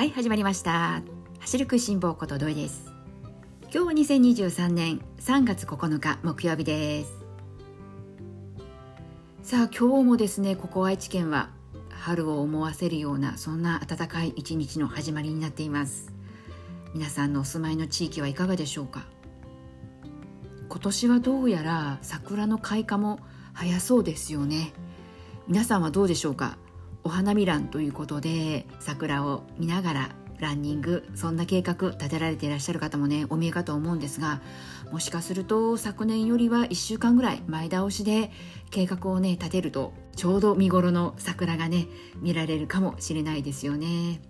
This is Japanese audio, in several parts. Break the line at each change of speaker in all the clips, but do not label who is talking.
はい始まりました。走る食いしん坊こと土井です。今日は2023年3月9日木曜日です。さあ今日もですねここ愛知県は春を思わせるようなそんな暖かい一日の始まりになっています。皆さんのお住まいの地域はいかがでしょうか。今年はどうやら桜の開花も早そうですよね。皆さんはどうでしょうか。お花見ランということで桜を見ながらランニングそんな計画立てられていらっしゃる方もねお見えかと思うんですがもしかすると昨年よりは1週間ぐらい前倒しで計画をね立てるとちょうど見頃の桜がね見られるかもしれないですよね。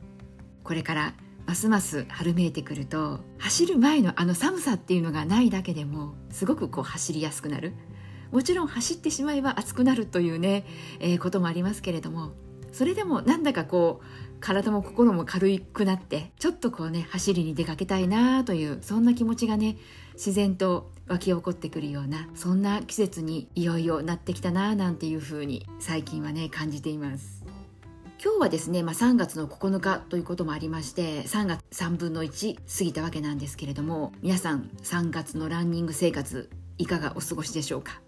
これからますます春めいてくると走る前のあの寒さっていうのがないだけでもすごくこう走りやすくなる。もちろん走ってしまえば暑くなるというね、えー、こともありますけれどもそれでもなんだかこう体も心も軽くなってちょっとこうね走りに出かけたいなというそんな気持ちがね自然と湧き起こってくるようなそんな季節にいよいよなってきたななんていう風に最近はね感じています。今日はですね、まあ、3月の9日ということもありまして3月3分の1過ぎたわけなんですけれども皆さん3月のランニング生活いかがお過ごしでしょうか？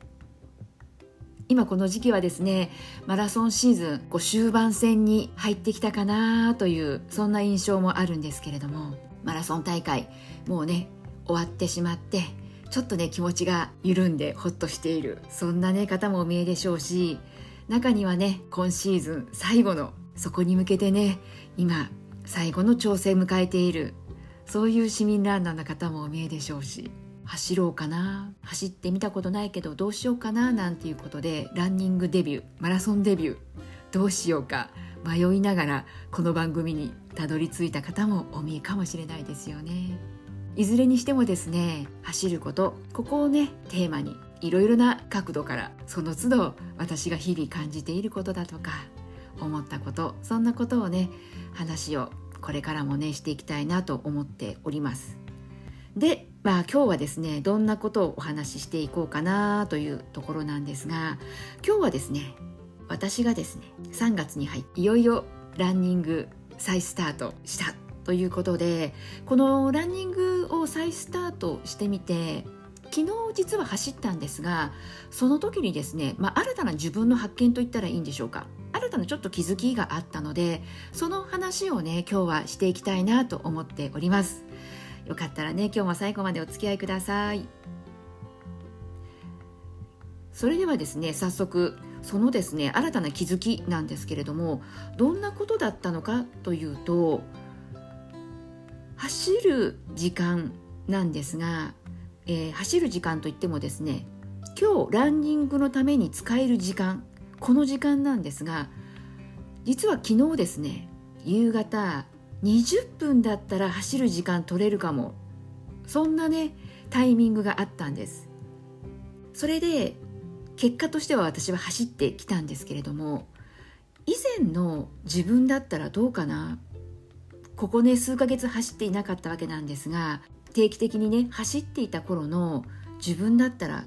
今この時期はですねマラソンシーズンこう終盤戦に入ってきたかなというそんな印象もあるんですけれどもマラソン大会もうね終わってしまってちょっとね気持ちが緩んでホッとしているそんなね方もお見えでしょうし中にはね今シーズン最後のそこに向けてね今最後の調整迎えているそういう市民ランナーの方もお見えでしょうし走ろうかな走ってみたことないけどどうしようかななんていうことでランニングデビューマラソンデビューどうしようか迷いながらこの番組にたどり着いた方もお見えかもしれないですよね。いずれにしてもですね走ることここをねテーマにいろいろな角度からその都度私が日々感じていることだとか思ったことそんなことをね話をこれからもねしていきたいなと思っております。でまあ今日はですねどんなことをお話ししていこうかなというところなんですが今日はですね私がですね3月に入っていよいよランニング再スタートしたということでこのランニングを再スタートしてみて昨日実は走ったんですがその時にですね、まあ、新たな自分の発見といったらいいんでしょうか。新たなちょっと気づきがあったのでその話をね今日はしていきたいなと思っております。よかったらね今日も最後までお付き合いください。それではですね早速そのですね新たな気づきなんですけれどもどんなことだったのかというと走る時間なんですが、えー、走る時間といってもですね今日ランニングのために使える時間この時間なんですが実は昨日ですね夕方20分だったら走る時間取れるかも。そんなねタイミングがあったんです。それで結果としては私は走ってきたんですけれども以前の自分だったらどうかな。ここね数ヶ月走っていなかったわけなんですが定期的にね走っていた頃の自分だったら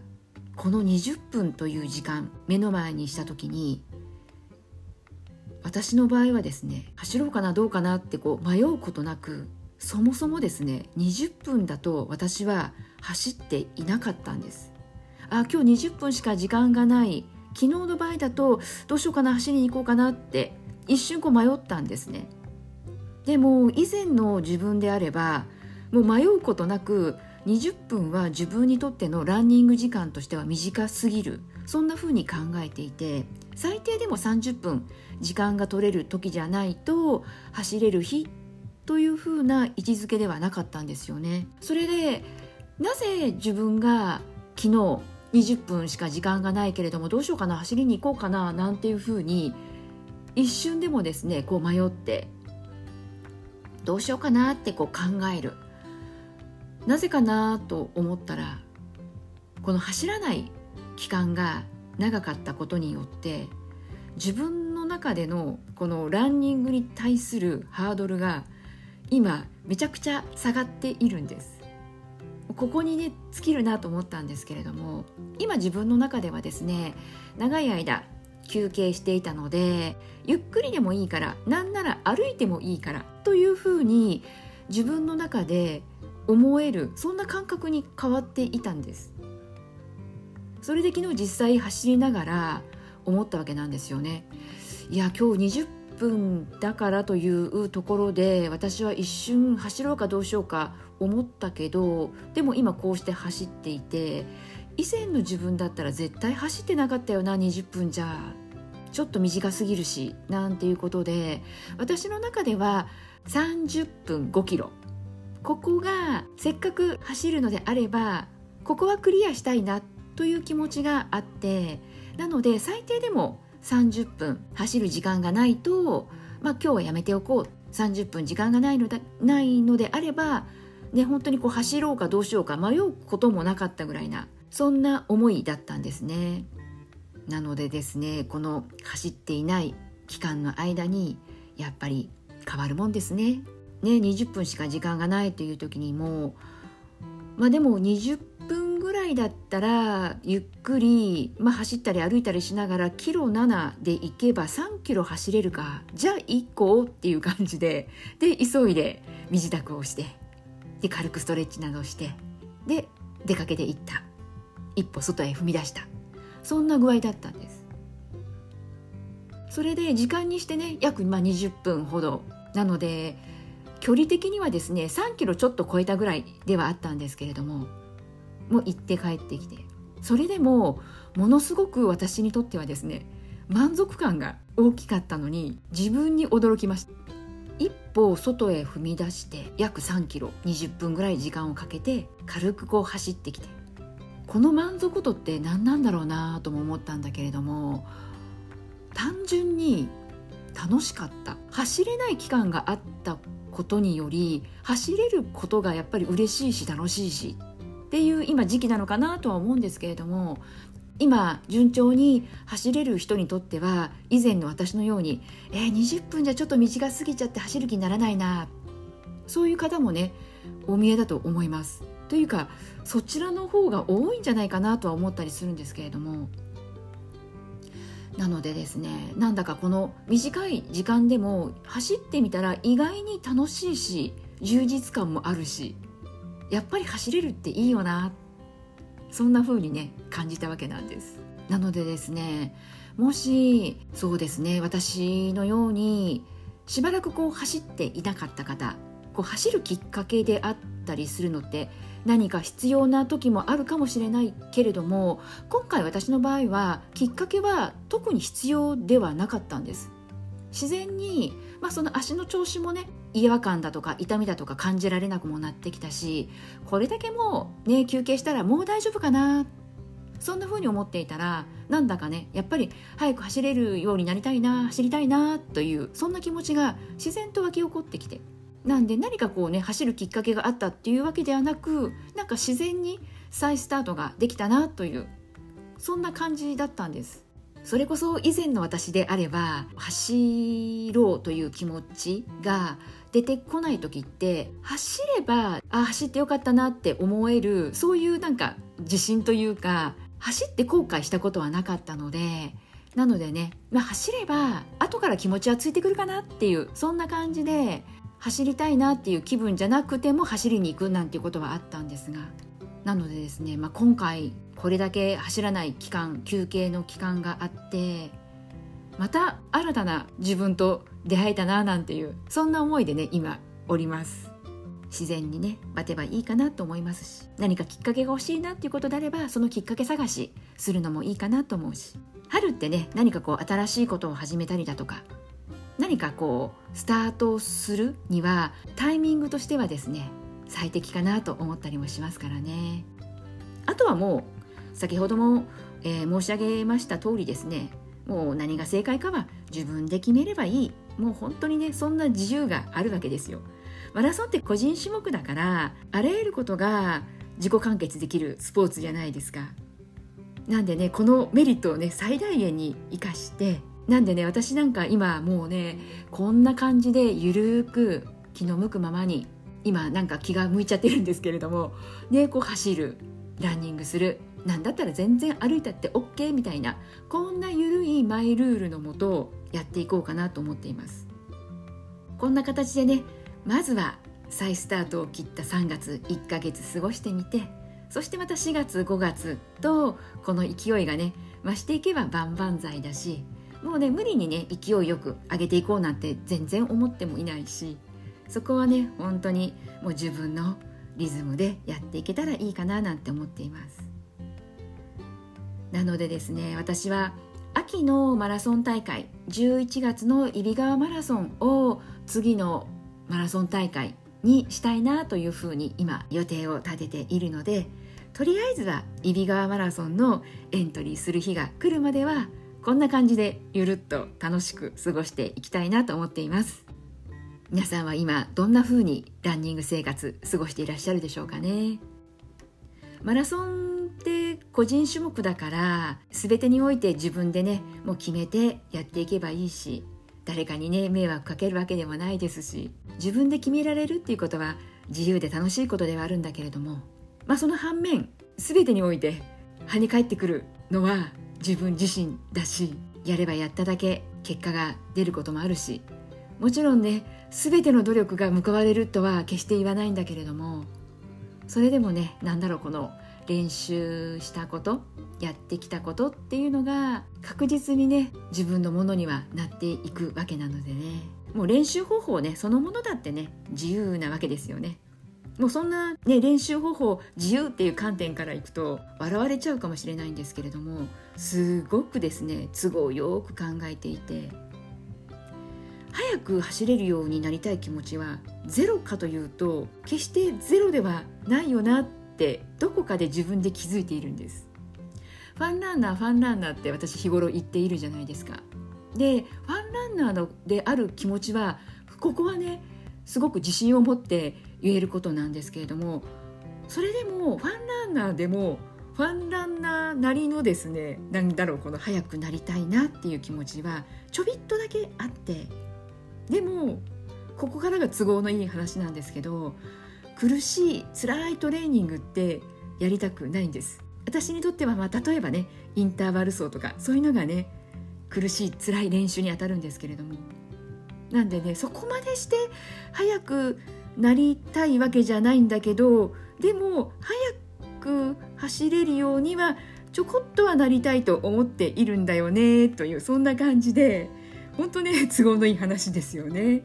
この20分という時間目の前にした時に私の場合はですね走ろうかなどうかなってこう迷うことなくそもそもですね20分だと私は走っていなかったんです。あ今日20分しか時間がない。昨日の場合だとどうしようかな走りに行こうかなって一瞬こう迷ったんですね。でも以前の自分であればもう迷うことなく20分は自分にとってのランニング時間としては短すぎる。そんな風に考えていて最低でも30分時間が取れる時じゃないと走れる日という風な位置づけではなかったんですよね。それでなぜ自分が昨日20分しか時間がないけれどもどうしようかな走りに行こうかななんていう風に一瞬でもですねこう迷ってどうしようかなってこう考えるなぜかなと思ったらこの走らない期間が長かったことによって自分の中でのこのランニングに対するハードルが今めちゃくちゃ下がっているんです。ここにね尽きるなと思ったんですけれども今自分の中ではですね長い間休憩していたのでゆっくりでもいいからなんなら歩いてもいいからというふうに自分の中で思えるそんな感覚に変わっていたんです。それで昨日実際走りながら思ったわけなんですよね。いや今日20分だからというところで私は一瞬走ろうかどうしようか思ったけどでも今こうして走っていて以前の自分だったら絶対走ってなかったよな20分じゃ。ちょっと短すぎるしなんていうことで私の中では30分5キロ。ここがせっかく走るのであればここはクリアしたいなってという気持ちがあってなので最低でも30分走る時間がないと、まあ、今日はやめておこう30分時間がないのだないのであれば、ね、本当にこう走ろうかどうしようか迷うこともなかったぐらいなそんな思いだったんですね。なのでですねこの走っていない期間の間にやっぱり変わるもんですね。ね20分しか時間がないという時にもまあでも20分ぐらいだったらゆっくり、まあ、走ったり歩いたりしながらキロ7で行けば3キロ走れるかじゃあ1個っていう感じでで急いで身支度をしてで軽くストレッチなどをしてで出かけていった。一歩外へ踏み出した。そんな具合だったんです。それで時間にしてね約まあ20分ほど。なので距離的にはですね3キロちょっと超えたぐらいではあったんですけれどもも行って帰ってきて。それでもものすごく私にとってはですね満足感が大きかったのに自分に驚きました。一歩外へ踏み出して約3キロ20分ぐらい時間をかけて軽くこう走ってきて。この満足度って何なんだろうなとも思ったんだけれども単純に楽しかった。走れない期間があったことにより走れることがやっぱり嬉しいし楽しいしっていう今時期なのかなとは思うんですけれども今順調に走れる人にとっては以前の私のようにえー、20分じゃちょっと短すぎちゃって走る気にならないなそういう方もねお見えだと思います。というかそちらの方が多いんじゃないかなとは思ったりするんですけれどもなのでですねなんだかこの短い時間でも走ってみたら意外に楽しいし充実感もあるしやっぱり走れるっていいよな。そんな風にね感じたわけなんです。なのでですねもしそうですね私のようにしばらくこう走っていなかった方こう走るきっかけであったりするのって何か必要な時もあるかもしれないけれども今回私の場合はきっかけは特に必要ではなかったんです。自然に、まあ、その足の調子もね違和感だとか痛みだとか感じられなくもなってきたしこれだけもうね休憩したらもう大丈夫かなそんな風に思っていたらなんだかねやっぱり早く走れるようになりたいな走りたいなというそんな気持ちが自然と湧き起こってきてなんで何かこうね走るきっかけがあったっていうわけではなくなんか自然に再スタートができたなというそんな感じだったんです。それこそ以前の私であれば走ろうという気持ちが出てこない時って走ればあ走ってよかったなって思えるそういうなんか自信というか走って後悔したことはなかったのでなのでね、まあ、走れば後から気持ちはついてくるかなっていうそんな感じで走りたいなっていう気分じゃなくても走りに行くなんていうことはあったんですがなのでですね、まあ、今回これだけ走らない期間休憩の期間があってまた新たな自分と出会えたななんていうそんな思いでね今おります。自然にね待てばいいかなと思いますし何かきっかけが欲しいなっていうことであればそのきっかけ探しするのもいいかなと思うし春ってね何かこう新しいことを始めたりだとか何かこうスタートするにはタイミングとしてはですね最適かなと思ったりもしますからね。あとはもう先ほども、えー、申し上げました通りですね。もう何が正解かは自分で決めればいい。もう本当にねそんな自由があるわけですよ。マラソンって個人種目だからあらゆることが自己完結できるスポーツじゃないですか。なんでねこのメリットをね最大限に生かしてなんでね私なんか今もうねこんな感じでゆるーく気の向くままに今なんか気が向いちゃってるんですけれどもねこう走るランニングするなんだったら全然歩いたって OK みたいなこんな緩いマイルールのもとをやっていこうかなと思っています。こんな形でねまずは再スタートを切った3月1ヶ月過ごしてみてそしてまた4月5月とこの勢いがね増していけば万々歳だしもうね無理にね勢いよく上げていこうなんて全然思ってもいないしそこはね本当にもう自分のリズムでやっていけたらいいかななんて思っています。なのでですね私は秋のマラソン大会11月の揖斐川マラソンを次のマラソン大会にしたいなというふうに今予定を立てているのでとりあえずは揖斐川マラソンのエントリーする日が来るまではこんな感じでゆるっと楽しく過ごしていきたいなと思っています。皆さんは今どんな風にランニング生活過ごしていらっしゃるでしょうかね。マラソン個人種目だから全てにおいて自分でねもう決めてやっていけばいいし誰かにね迷惑かけるわけでもないですし自分で決められるっていうことは自由で楽しいことではあるんだけれどもまあその反面全てにおいて跳ね返ってくるのは自分自身だしやればやっただけ結果が出ることもあるしもちろんね全ての努力が報われるとは決して言わないんだけれどもそれでもね何だろうこの練習したことやってきたことっていうのが確実にね自分のものにはなっていくわけなのでね。もう練習方法ねそのものだってね自由なわけですよね。もうそんな、ね、練習方法自由っていう観点からいくと笑われちゃうかもしれないんですけれどもすごくですね都合よく考えていて早く走れるようになりたい気持ちはゼロかというと決してゼロではないよなってってどこかで自分で気づいているんです。ファンランナーファンランナーって私日頃言っているじゃないですか。でファンランナーのである気持ちはここはねすごく自信を持って言えることなんですけれどもそれでもファンランナーでもファンランナーなりのですね何だろうこの速くなりたいなっていう気持ちはちょびっとだけあってでもここからが都合のいい話なんですけど苦しい辛いトレーニングってやりたくないんです私にとってはまあ例えばねインターバル走とかそういうのがね苦しい辛い練習にあたるんですけれどもなんでねそこまでして速くなりたいわけじゃないんだけどでも速く走れるようにはちょこっとはなりたいと思っているんだよねというそんな感じで本当ね都合のいい話ですよね。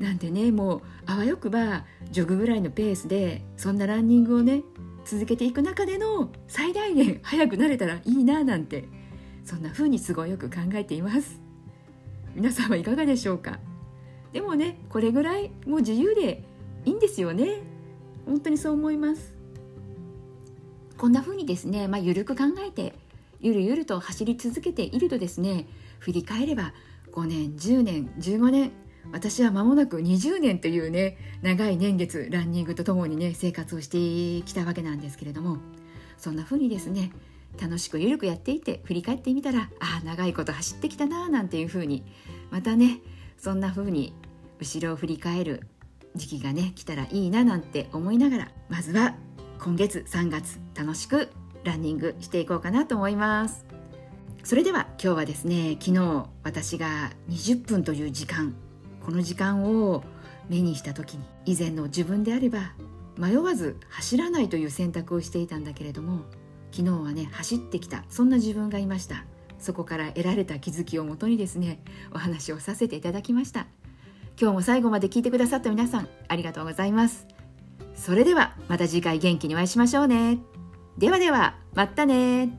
なんでねもうあわよくばジョグぐらいのペースでそんなランニングをね続けていく中での最大限速くなれたらいいななんてそんな風に都合よく考えています。皆さんはいかがでしょうか？でもねこれぐらいもう自由でいいんですよね。本当にそう思います。こんな風にですねまあ緩く考えてゆるゆると走り続けているとですね振り返れば5年10年15年私は間もなく20年というね長い年月ランニングとともにね生活をしてきたわけなんですけれどもそんな風にですね楽しくゆるくやっていて振り返ってみたらああ長いこと走ってきたななんていう風にまたねそんな風に後ろを振り返る時期がね来たらいいななんて思いながらまずは今月3月楽しくランニングしていこうかなと思います。それでは今日はですね昨日私が20分という時間この時間を目にした時に以前の自分であれば迷わず走らないという選択をしていたんだけれども昨日はね走ってきたそんな自分がいました。そこから得られた気づきをもとにですねお話をさせていただきました。今日も最後まで聞いてくださった皆さんありがとうございます。それではまた次回元気にお会いしましょうね。ではではまたね